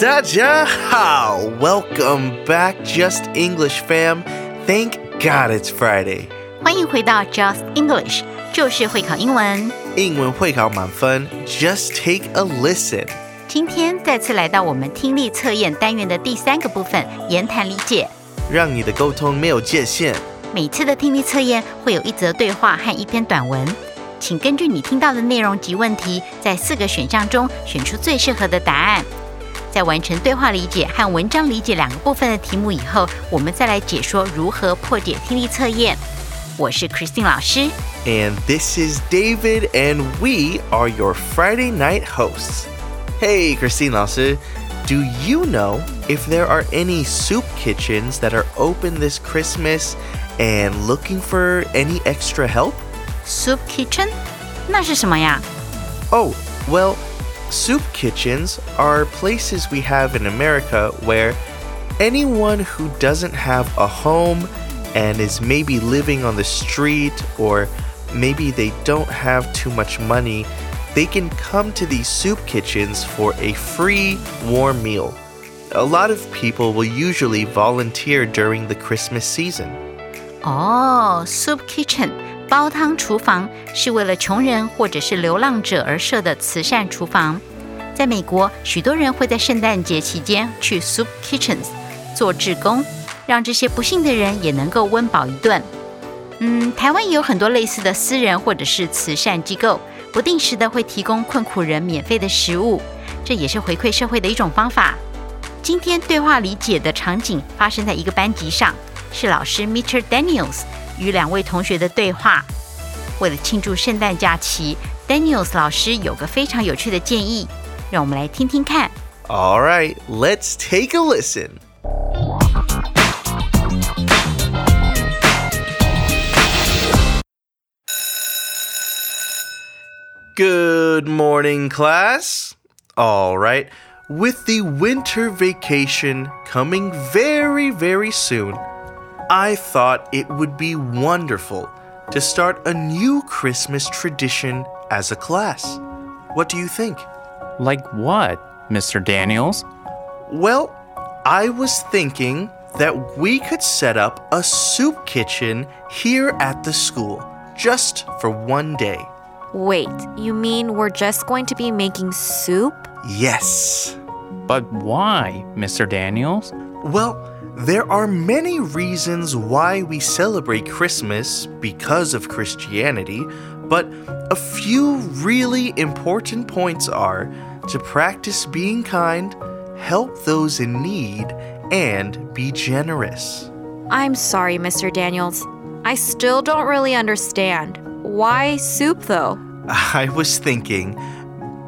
Daja how! Welcome back, Just English fam. Thank God it's Friday. 欢迎回到 Just English，就是会考英文。英文会考满分，Just take a listen. 今天再次来到我们听力测验单元的第三个部分——言谈理解。让你的沟通没有界限。每次的听力测验会有一则对话和一篇短文，请根据你听到的内容及问题，在四个选项中选出最适合的答案。在完成对话理解和文章理解两个部分的题目以后，我们再来解说如何破解听力测验。我是 Christine 老师 And this is David, and we are your Friday night hosts. Hey, Christine 老师, do you know if there are any soup kitchens that are open this Christmas and looking for any extra help? Soup Kitchen，那是什么呀？ Oh, well, soup kitchens are places we have in America where anyone who doesn't have a home and is maybe living on the street or maybe they don't have too much money, they can come to these soup kitchens for a free warm meal. A lot of people will usually volunteer during the Christmas season. Oh, soup Kitchen 煲汤厨房是为了穷人或者是流浪者而设的慈善厨房。在美国，许多人会在圣诞节期间去 Soup Kitchens 做志工，让这些不幸的人也能够温饱一顿。嗯，台湾也有很多类似的私人或者是慈善机构，不定时的会提供困苦人免费的食物，这也是回馈社会的一种方法。今天对话理解的场景发生在一个班级上，是老师 Mr. Daniels 与两位同学的对话。为了庆祝圣诞假期，Daniels 老师有个非常有趣的建议，让我们来听听看。 All right, let's take a listen. Good morning, class. All right, with the winter vacation coming very, very soon, I thought it would be wonderful to start a new Christmas tradition as a class. What do you think? Like what, Mr. Daniels? Well, I was thinking that we could set up a soup kitchen here at the school just for one day. Wait, you mean we're just going to be making soup? Yes. But why, Mr. Daniels? Well, there are many reasons why we celebrate Christmas because of Christianity, but a few really important points are to practice being kind, help those in need, and be generous. I'm sorry, Mr. Daniels. I still don't really understand. Why soup, though? I was thinking,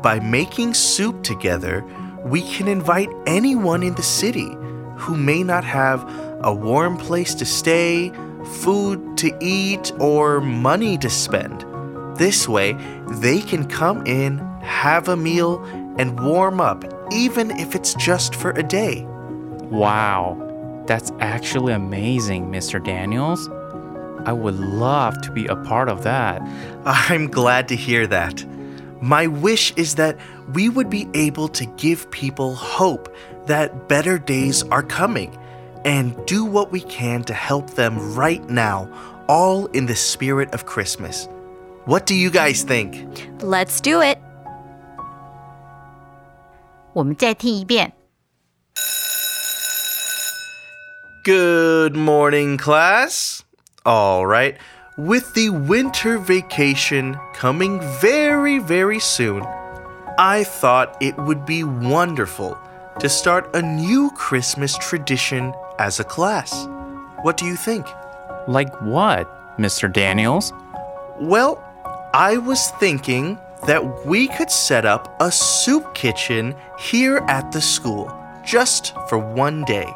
by making soup together, we can invite anyone in the city who may not have a warm place to stay, food to eat, or money to spend. This way, they can come in, have a meal, and warm up, even if it's just for a day. Wow, that's actually amazing, Mr. Daniels. I would love to be a part of that. I'm glad to hear that. My wish is that we would be able to give people hope that better days are coming and do what we can to help them right now, all in the spirit of Christmas. What do you guys think? Let's do it. 我们再听一遍。 Good morning, class. All right, with the winter vacation coming very, very soon, I thought it would be wonderful to start a new Christmas tradition as a class. What do you think? Like what, Mr. Daniels? Well, I was thinking that we could set up a soup kitchen here at the school just for one day.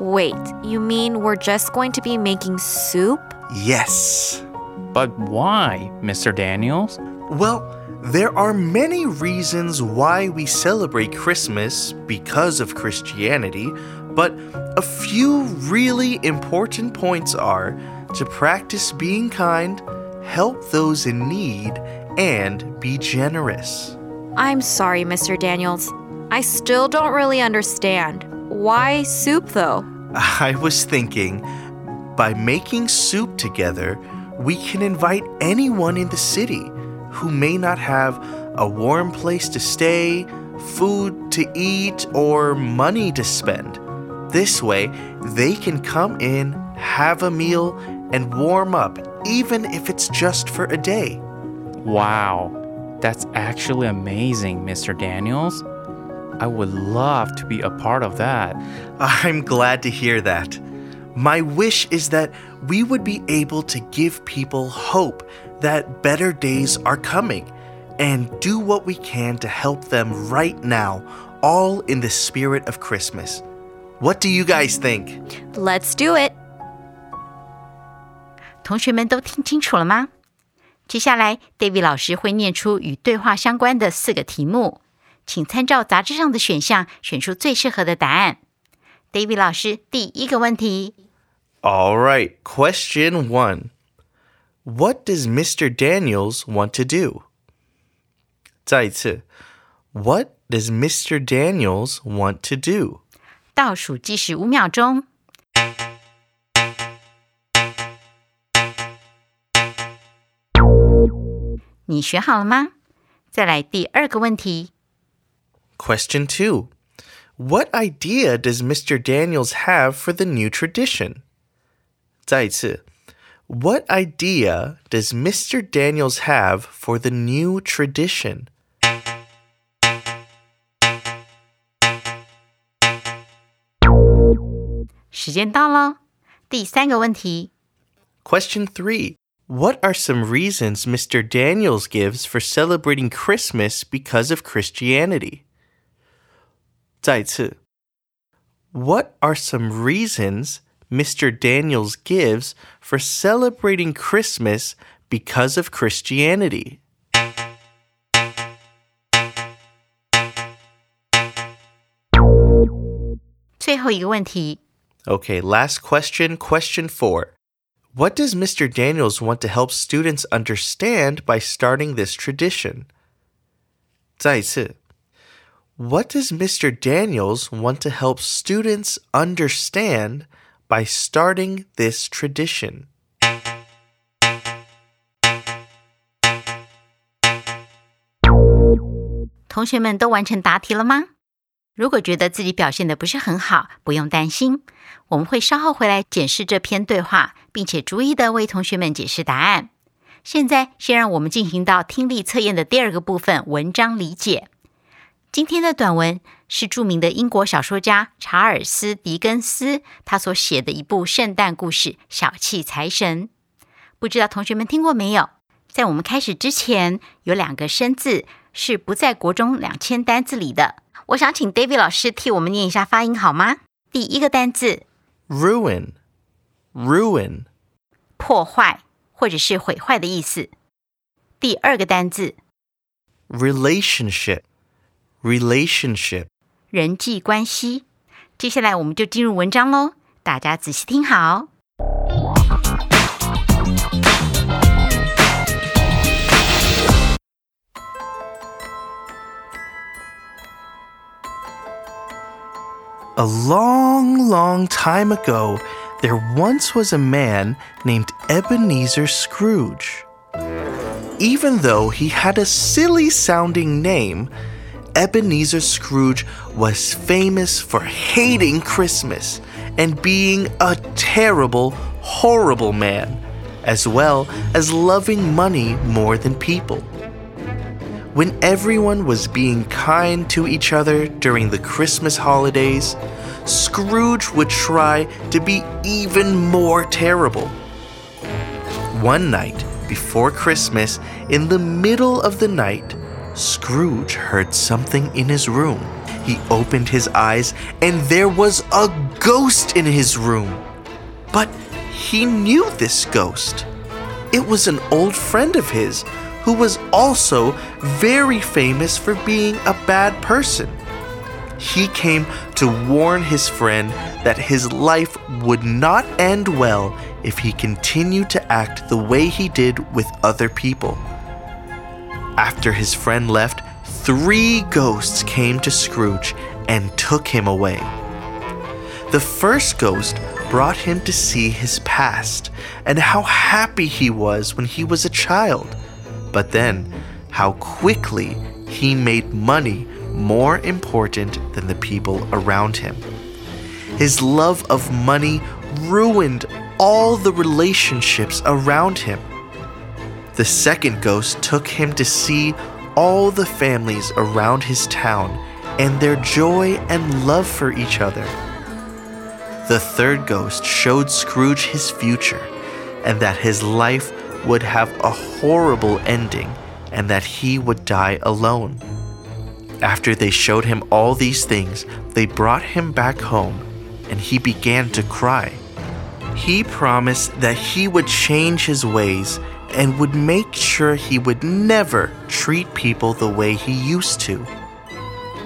Wait, you mean we're just going to be making soup? Yes. But why, Mr. Daniels? Well, there are many reasons why we celebrate Christmas because of Christianity, but a few really important points are to practice being kind, help those in need, and be generous. I'm sorry, Mr. Daniels. I still don't really understand. Why soup, though? I was thinking, by making soup together, we can invite anyone in the city who may not have a warm place to stay, food to eat, or money to spend. This way, they can come in, have a meal, and warm up, even if it's just for a day. Wow, that's actually amazing, Mr. Daniels. I would love to be a part of that. I'm glad to hear that. My wish is that we would be able to give people hope that better days are coming and do what we can to help them right now, all in the spirit of Christmas. What do you guys think? Let's do it. 同学们都听清楚了吗？接下来，David 老师会念出与对话相关的四个题目，请参照杂志上的选项选出最适合的答案。David 老师，第一个问题 All right, question one. What does Mr. Daniels want to do? 再一次, what does Mr. Daniels want to do? 倒数计时五秒钟。你选好了吗？再来第二个问题。 Question two. What idea does Mr. Daniels have for the new tradition? 再一次, what idea does Mr. Daniels have for the new tradition? Question 3. What are some reasons Mr. Daniels gives for celebrating Christmas because of Christianity? 再次, what are some reasons Mr. Daniels gives for celebrating Christmas because of Christianity? 最后一个问题， Okay, last question, question four. What does Mr. Daniels want to help students understand by starting this tradition? 再一次, What does Mr. Daniels want to help students understand by starting this tradition? 是著名的英国小说家查尔斯狄更斯他所写的一部圣诞故事小气财神。不知道同学们听过没有？在我们开始之前有两个生字是不在国中两千单字里的。我想请 david 老师替我们念一下发音好吗？第一个单字 ruin ruin 破坏或者是毁坏的意思。第二个单字 relationship relationship 人际关系。接下来我们就进入文章喽，大家仔细听好。 A long, long time ago, there once was a man named Ebenezer Scrooge. Even though he had a silly sounding name, Ebenezer Scrooge was famous for hating Christmas and being a terrible, horrible man, as well as loving money more than people. When everyone was being kind to each other during the Christmas holidays, Scrooge would try to be even more terrible. One night before Christmas, in the middle of the night, Scrooge heard something in his room. He opened his eyes, and there was a ghost in his room. But he knew this ghost. It was an old friend of his who was also very famous for being a bad person. He came to warn his friend that his life would not end well if he continued to act the way he did with other people. After his friend left, three ghosts came to Scrooge and took him away. The first ghost brought him to see his past and how happy he was when he was a child, but then how quickly he made money more important than the people around him. His love of money ruined all the relationships around him. The second ghost took him to see all the families around his town and their joy and love for each other. The third ghost showed Scrooge his future and that his life would have a horrible ending and that he would die alone. After they showed him all these things, they brought him back home and he began to cry. He promised that he would change his ways and would make sure he would never treat people the way he used to.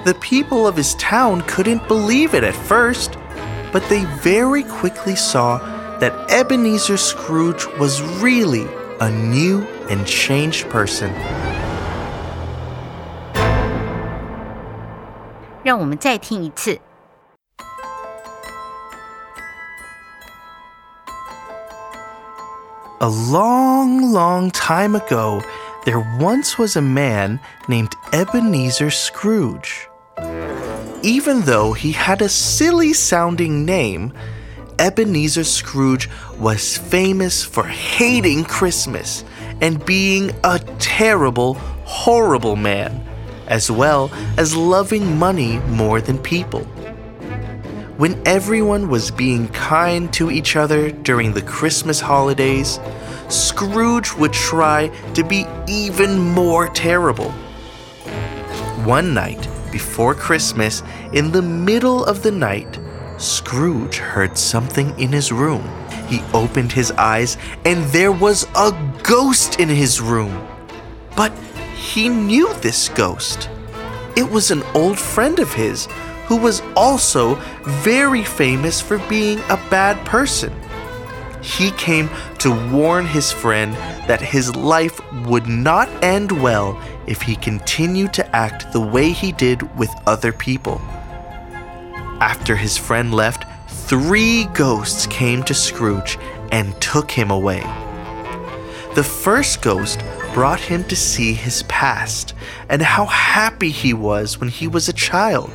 The people of his town couldn't believe it at first, but they very quickly saw that Ebenezer Scrooge was really a new and changed person. 让我们再听一次。 A long, long time ago, there once was a man named Ebenezer Scrooge. Even though he had a silly sounding name, Ebenezer Scrooge was famous for hating Christmas and being a terrible, horrible man, as well as loving money more than people. When everyone was being kind to each other during the Christmas holidays, Scrooge would try to be even more terrible. One night before Christmas, in the middle of the night, Scrooge heard something in his room. He opened his eyes, and there was a ghost in his room. But he knew this ghost. It was an old friend of his who was also very famous for being a bad person. He came to warn his friend that his life would not end well if he continued to act the way he did with other people. After his friend left, three ghosts came to Scrooge and took him away. The first ghost brought him to see his past and how happy he was when he was a child,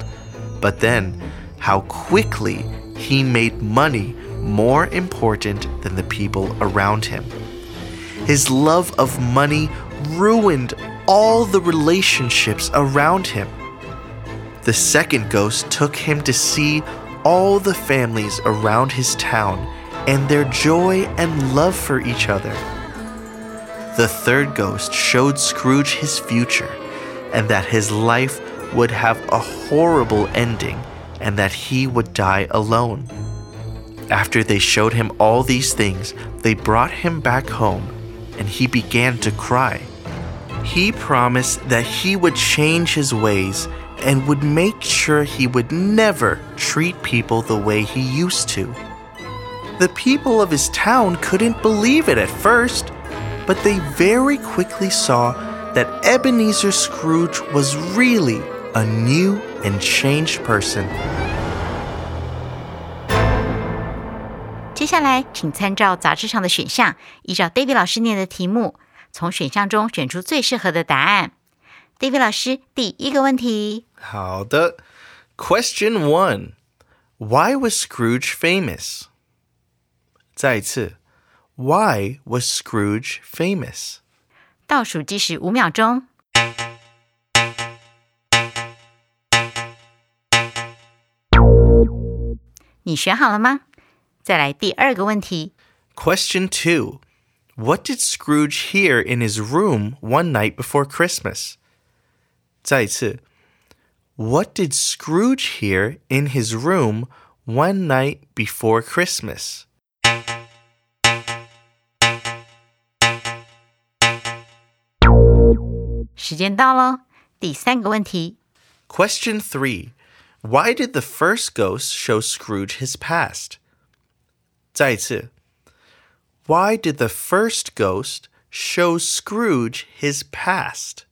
but then how quickly he made money more important than the people around him. His love of money ruined all the relationships around him. The second ghost took him to see all the families around his town and their joy and love for each other. The third ghost showed Scrooge his future and that his life would have a horrible ending and that he would die alone. After they showed him all these things, they brought him back home and he began to cry. He promised that he would change his ways and would make sure he would never treat people the way he used to. The people of his town couldn't believe it at first, but they very quickly saw that Ebenezer Scrooge was really a new and changed person. 接下来，请参照杂志上的选项，依照 David 老师念的题目，从选项中选出最适合的答案。David 老师，第一个问题，好的。Question one Why was Scrooge famous? 再一次 Why was Scrooge famous? 倒数计时五秒钟。 你选好了吗？再来第二个问题， Question two What did Scrooge hear in his room one night before Christmas? 再一次，What did Scrooge hear in his room one night before Christmas? 时间到了，第三个问题。 Question 3. Why did the first ghost show Scrooge his past? 再一次 Why did the first ghost show Scrooge his past?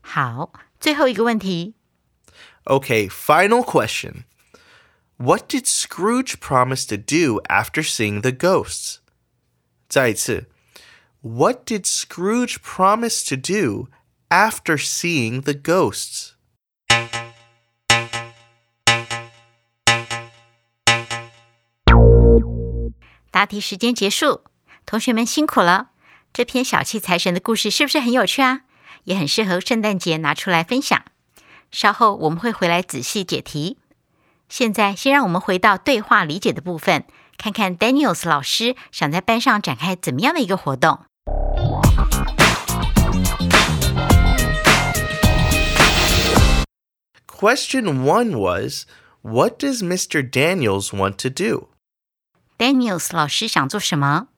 好，最后一个问题。 Okay, final question. What did Scrooge promise to do after seeing the ghosts? 再一次 What did Scrooge promise to do after seeing the ghosts? 答题时间结束，同学们辛苦了。这篇小气财神的故事是不是很有趣啊？也很适合圣诞节拿出来分享。稍后我们会回来仔细解题。现在先让我们回到对话理解的部分， 看看 Daniels 老师想在班上展开怎么样的一个活动。 Question 1 was What does Mr. Daniels want to do? Daniels 老师想做什么？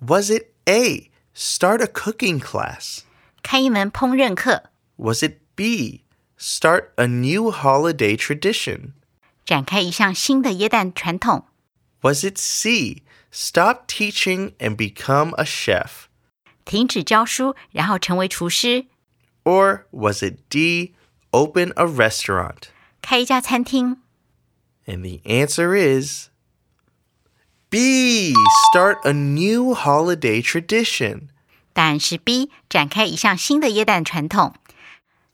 Was it A. Start a cooking class? 开一门烹饪课， Was it B. Start a new holiday tradition? 展开一项新的耶诞传统， Was it C. Stop teaching and become a chef? 停止教书，然后成为厨师， Or was it D. Open a restaurant? 开一家餐厅。 And the answer is B. Start a new holiday tradition. 答案是 B，展开一项新的耶诞传统。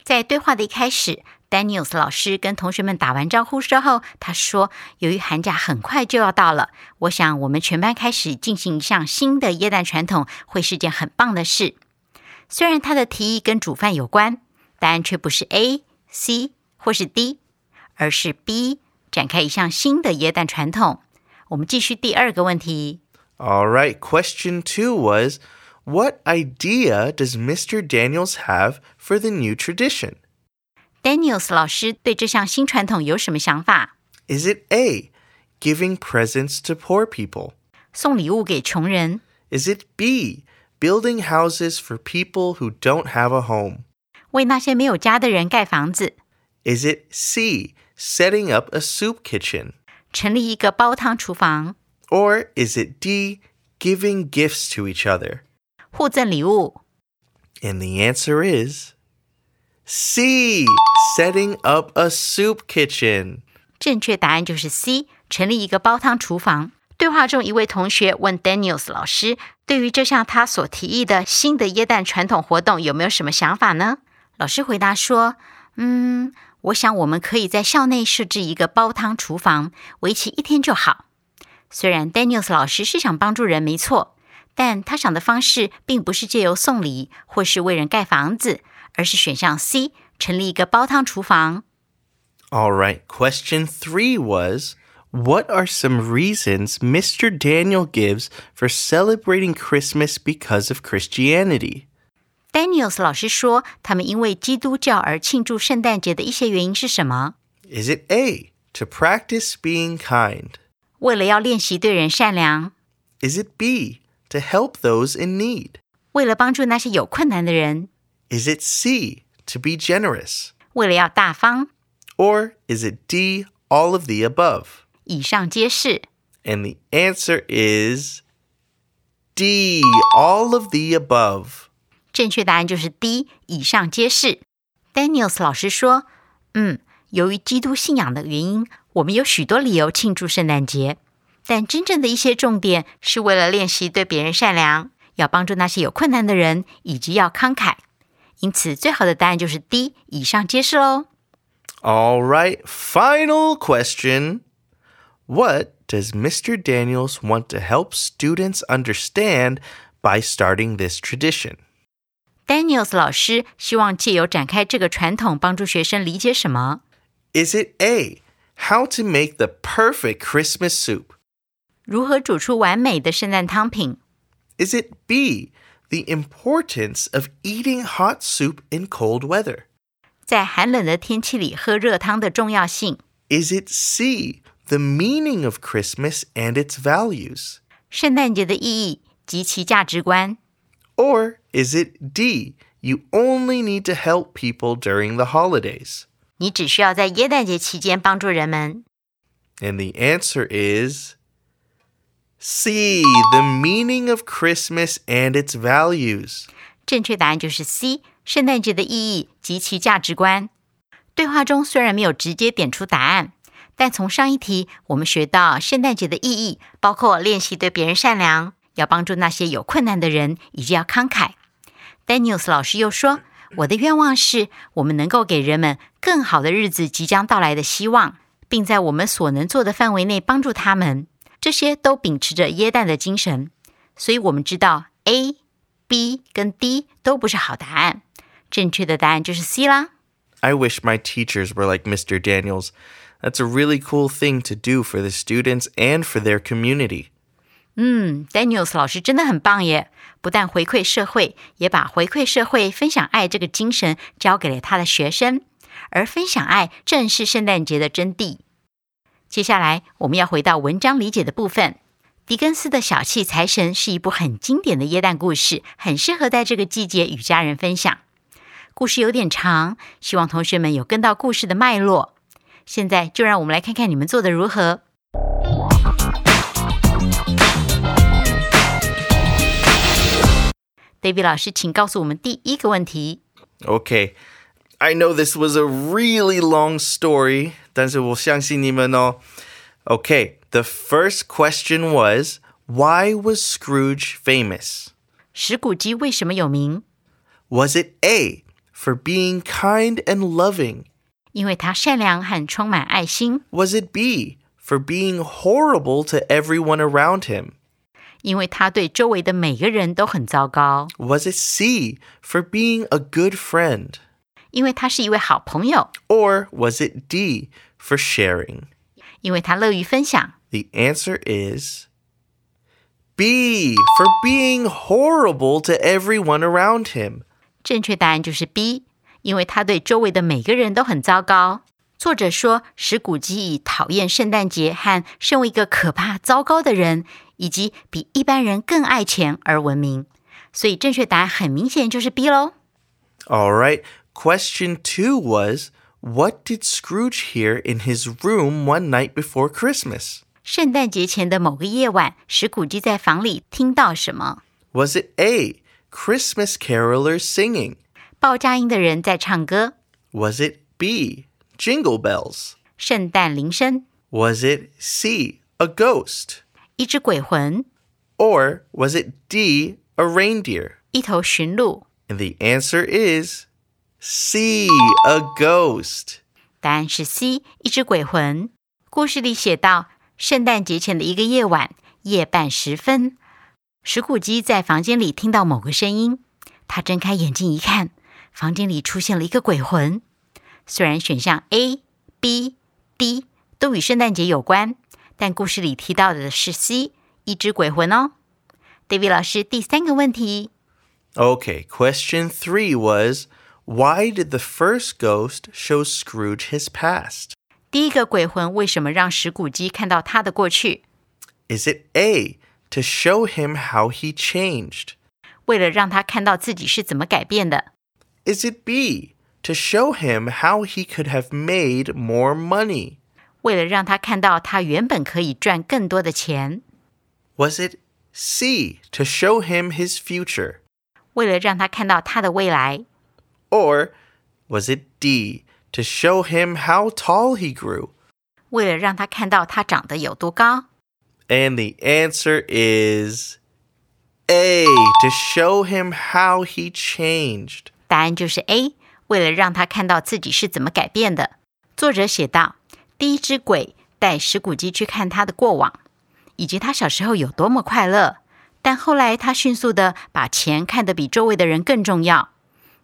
在对话的一开始 ，Daniels 老师跟同学们打完招呼之后，他说：“由于寒假很快就要到了，我想我们全班开始进行一项新的耶诞传统，会是件很棒的事。”虽然他的提议跟煮饭有关，答案却不是 A、C 或是 D，而是 B，展开一项新的耶诞传统。我们继续第二个问题。 All right, question two was What idea does Mr. Daniels have for the new tradition? Daniels 老师对这项新传统有什么想法？ Is it A. Giving presents to poor people? 送礼物给穷人， Is it B. Building houses for people who don't have a home? 为那些没有家的人盖房子， Is it C. Setting up a soup kitchen? 成立一个煲汤厨房， Or is it D. Giving gifts to each other? 互赠礼物？ And the answer is C. Setting up a soup kitchen. 正确答案就是 C，成立一个煲汤厨房。对话中，一位同学问 Daniels 老师，对于这项他所提议的新的耶诞传统活动有没有什么想法呢？老师回答说：“嗯，我想我们可以在校内设置一个煲汤厨房，为期一天就好。”虽然 Daniels 老师是想帮助人，没错，但他想的方式并不是借由送礼或是为人盖房子，而是选项 C，成立一个煲汤厨房。 All right, question three was What are some reasons Mr. Daniel gives for celebrating Christmas because of Christianity? Daniels 老师说，他们因为基督教而庆祝圣诞节的一些原因是什么？ Is it A, to practice being kind? 为了要练习对人善良， Is it B, to help those in need? 为了帮助那些有困难的人， Is it C, to be generous? 为了要大方。 Or is it D, all of the above? 以上皆是。 And the answer is D, all of the above. 正确答案就是 D，以上皆是。Daniels 老师说：“嗯，由于基督信仰的原因，我们有许多理由庆祝圣诞节，但真正的一些重点是为了练习对别人善良，要帮助那些有困难的人，以及要慷慨。 因此，最好的答案就是 D，以上皆是喽。 All right, final question. What does Mr. Daniels want to help students understand by starting this tradition? Daniels 老师希望借由展开这个传统，帮助学生理解什么？ Is it A, how to make the perfect Christmas soup? 如何煮出完美的圣诞汤品？ Is it B, the importance of eating hot soup in cold weather? 在寒冷的天气里喝热汤的重要性。 Is it C, the meaning of Christmas and its values? 圣诞节的意义及其价值观， Or is it D, you only need to help people during the holidays? 你只需要在耶诞节期间帮助人们。 And the answer is C, the meaning of Christmas and its values. 正确答案就是 C，圣诞节的意义及其价值观。对话中虽然没有直接点出答案，但从上一题我们学到圣诞节的意义包括练习对别人善良，要帮助那些有困难的人，以及要慷慨。Daniels 老师又说：“我的愿望是我们能够给人们更好的日子即将到来的希望，并在我们所能做的范围内帮助他们。这些都秉持着耶诞的精神。所以，我们知道 A、B 跟 D 都不是好答案，正确的答案就是 C 啦。I wish my teachers were like Mr. Daniels. That's a really cool thing to do for the students and for their community. 嗯，Daniels 老师真的很棒耶！不但回馈社会，也把回馈社会、分享爱这个精神交给了他的学生。而分享爱正是圣诞节的真谛。接下来，我们要回到文章理解的部分。狄更斯的《小气财神》是一部很经典的耶诞故事，很适合在这个季节与家人分享。故事有点长，希望同学们有跟到故事的脉络。现在就让我们来看看你们做的如何。David 老师，请告诉我们第一个问题。Okay. I know this was a really long story, 但是我相信你们哦。Okay, the first question was why was Scrooge famous? 石谷鸡为什么有名？ Was it A, for being kind and loving? 因为它善良和充满爱心。 Was it B, for being horrible to everyone around him? 因为他对周围的每个人都很糟糕。 Was it C, for being a good friend? 因为他是一位好朋友。 Or was it D, for sharing? 因为他乐于分享。 The answer is B, for being horrible to everyone around him. 正确答案就是 B，因为他对周围的每个人都很糟糕。作者说，石谷鸡以讨厌圣诞节和身为一个可怕、糟糕的人，以及比一般人更爱钱而闻名。所以正确答案很明显就是 B 喽。 All right. Question two was What did Scrooge hear in his room one night before Christmas? 圣诞节前的某个夜晚，石谷鸡在房里听到什么？ Was it A, Christmas carolers singing? 报佳音的人在唱歌， Was it B, jingle bells? 圣诞铃声， Was it C, a ghost? 一只鬼魂， Or was it D, a reindeer? 一头驯鹿。 And the answer is C, a ghost. 答案是 C，一只鬼魂。故事里写到，圣诞节前的一个夜晚，夜半时分，石谷鸡在房间里听到某个声音。他睁开眼睛一看，房间里出现了一个鬼魂。虽然选项 A、B、D 都与圣诞节有关，但故事里提到的是 C，一只鬼魂哦。David 老师，第三个问题， Okay, question three was Why did the first ghost show Scrooge his past? 第一个鬼魂为什么让石谷鸡看到他的过去？ Is it A, to show him how he changed? 为了让他看到自己是怎么改变的。 Is it B, to show him how he could have made more money? 为了让他看到他原本可以赚更多的钱， Was it C, to show him his future? 为了让他看到他的未来， Or was it D, to show him how tall he grew? 为了让他看到他长得有多高。 And the answer is A, to show him how he changed. 答案就是 A，为了让他看到自己是怎么改变的。作者写道：第一只鬼带石谷鸡去看他的过往，以及他小时候有多么快乐，但后来他迅速的把钱看得比周围的人更重要。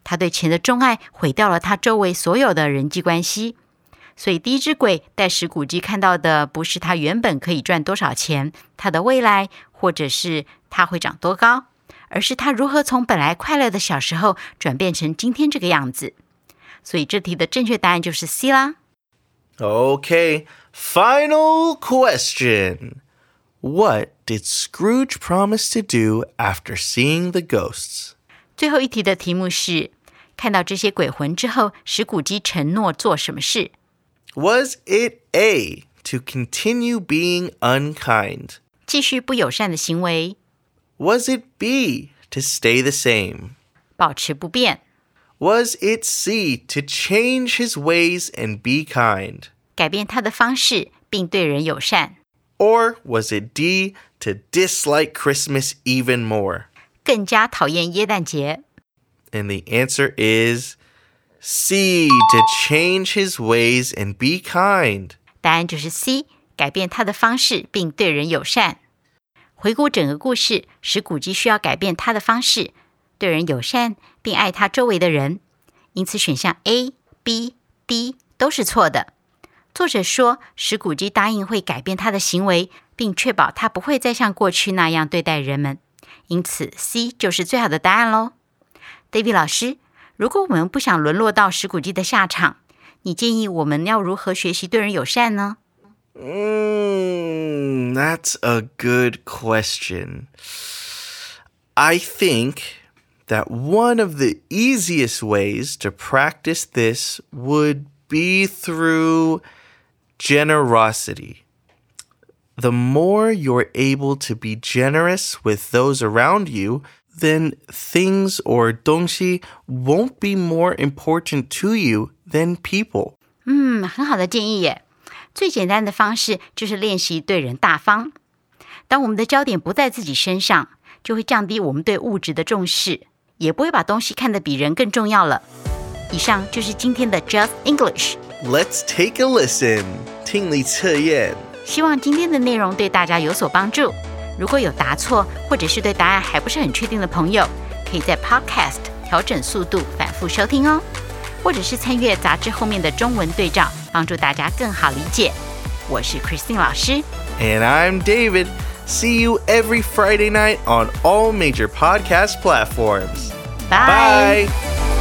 他对钱的钟爱毁掉了他周围所有的人际关系。所以，第一只鬼带石谷鸡看到的不是他原本可以赚多少钱，他的未来， 或者是他会长多高，而是他如何从本来快乐的小时候转变成今天这个样子。所以这题的正确答案就是 C 啦。 Okay, final question. What did Scrooge promise to do after seeing the ghosts? 最后一题的题目是：看到这些鬼魂之后，史古基承诺做什么事？ Was it A, to continue being unkind? 继续不友善的行为， Was it B, to stay the same? 保持不变， Was it C, to change his ways and be kind? 改变他的方式，并对人友善， Or was it D, to dislike Christmas even more? 更加讨厌耶诞节？ And the answer is C, to change his ways and be kind. 答案就是 C，改变他的方式，并对人友善。回顾整个故事，史古基需要改变他的方式，对人友善，并爱他周围的人。因此，选项 A、B、D 都是错的。作者说，史古基答应会改变他的行为，并确保他不会再像过去那样对待人们。 因此，C 就是最好的答案喽。David 老师，如果我们不想沦落到史古基的下场，你建议我们要如何学习对人友善呢？ Mm, that's a good question. I think that one of the easiest ways to practice this would be through generosity. The more you're able to be generous with those around you, then things or 东西 won't be more important to you than people. 嗯，很好的建议耶。最简单的方式就是练习对人大方。当我们的焦点不在自己身上，就会降低我们对物质的重视，也不会把东西看得比人更重要了。以上就是今天的 Just English。 Let's take a listen. 听力测验。 希望今天的内容对大家有所帮助。如果有答错，或者是对答案还不是很确定的朋友，可以在 Podcast 调整速度，反复收听哦，或者是参阅杂志后面的中文对照，帮助大家更好理解。我是 Christine 老师， And I'm David. See you every Friday night on all major podcast platforms. Bye. Bye.